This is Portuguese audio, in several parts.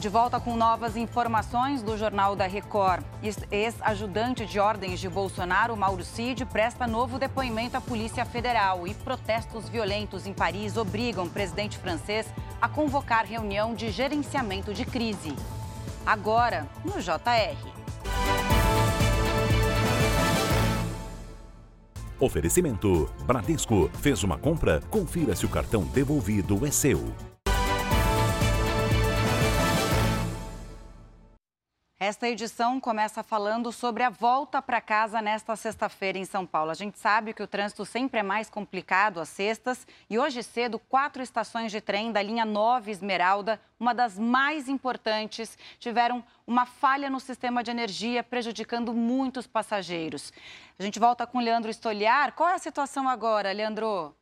De volta com novas informações do Jornal da Record. Ex-ajudante de ordens de Bolsonaro, Mauro Cid, presta novo depoimento à Polícia Federal e protestos violentos em Paris obrigam o presidente francês a convocar reunião de gerenciamento de crise. Agora, no JR. Oferecimento: Bradesco fez uma compra? Confira se o cartão devolvido é seu. Esta edição começa falando sobre a volta para casa nesta sexta-feira em São Paulo. A gente sabe que o trânsito sempre é mais complicado às sextas e hoje cedo, quatro estações de trem da linha 9 Esmeralda, uma das mais importantes, tiveram uma falha no sistema de energia, prejudicando muitos passageiros. A gente volta com o Leandro Estoliar. Qual é a situação agora, Leandro?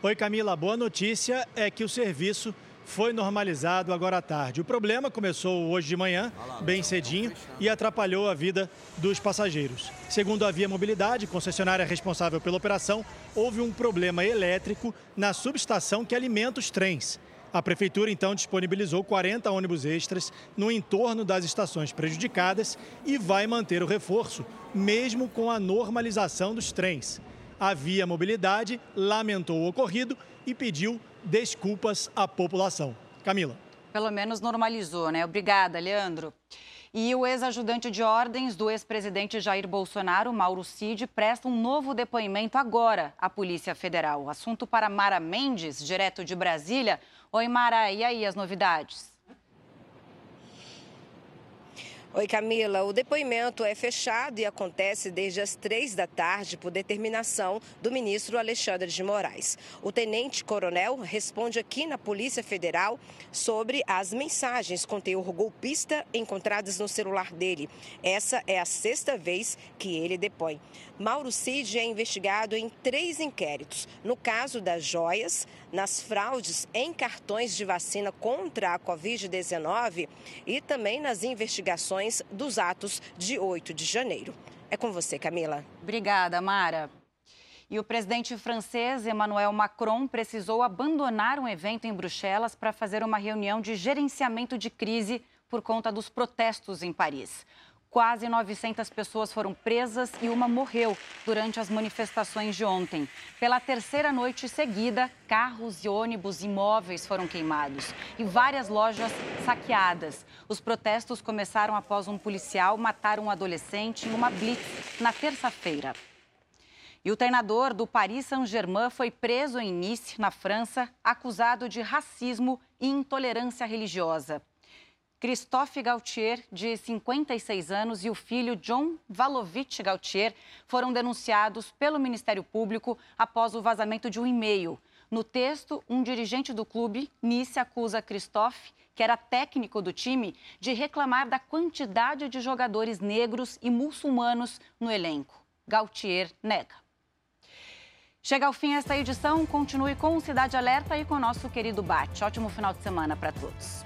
Oi, Camila. Boa notícia é que o serviço foi normalizado agora à tarde. O problema começou hoje de manhã, bem cedinho, e atrapalhou a vida dos passageiros. Segundo a Via Mobilidade, concessionária responsável pela operação, houve um problema elétrico na subestação que alimenta os trens. A prefeitura então disponibilizou 40 ônibus extras no entorno das estações prejudicadas e vai manter o reforço, mesmo com a normalização dos trens. A Via Mobilidade lamentou o ocorrido e pediu desculpas à população. Camila. Pelo menos normalizou, né? Obrigada, Leandro. E o ex-ajudante de ordens do ex-presidente Jair Bolsonaro, Mauro Cid, presta um novo depoimento agora à Polícia Federal. Assunto para Mara Mendes, direto de Brasília. Oi, Mara, e aí as novidades? Oi, Camila. O depoimento é fechado e acontece desde as três da tarde por determinação do ministro Alexandre de Moraes. O tenente-coronel responde aqui na Polícia Federal sobre as mensagens com teor golpista encontradas no celular dele. Essa é a sexta vez que ele depõe. Mauro Cid é investigado em três inquéritos. No caso das joias, nas fraudes em cartões de vacina contra a Covid-19 e também nas investigações dos atos de 8 de janeiro. É com você, Camila. Obrigada, Mara. E o presidente francês Emmanuel Macron precisou abandonar um evento em Bruxelas para fazer uma reunião de gerenciamento de crise por conta dos protestos em Paris. Quase 900 pessoas foram presas e uma morreu durante as manifestações de ontem. Pela terceira noite seguida, carros e ônibus imóveis foram queimados e várias lojas saqueadas. Os protestos começaram após um policial matar um adolescente em uma blitz na terça-feira. E o treinador do Paris Saint-Germain foi preso em Nice, na França, acusado de racismo e intolerância religiosa. Christophe Gautier, de 56 anos, e o filho John Valovich Gautier foram denunciados pelo Ministério Público após o vazamento de um e-mail. No texto, um dirigente do clube, Nice, acusa Christophe, que era técnico do time, de reclamar da quantidade de jogadores negros e muçulmanos no elenco. Gautier nega. Chega ao fim esta edição, continue com o Cidade Alerta e com o nosso querido Bate. Ótimo final de semana para todos.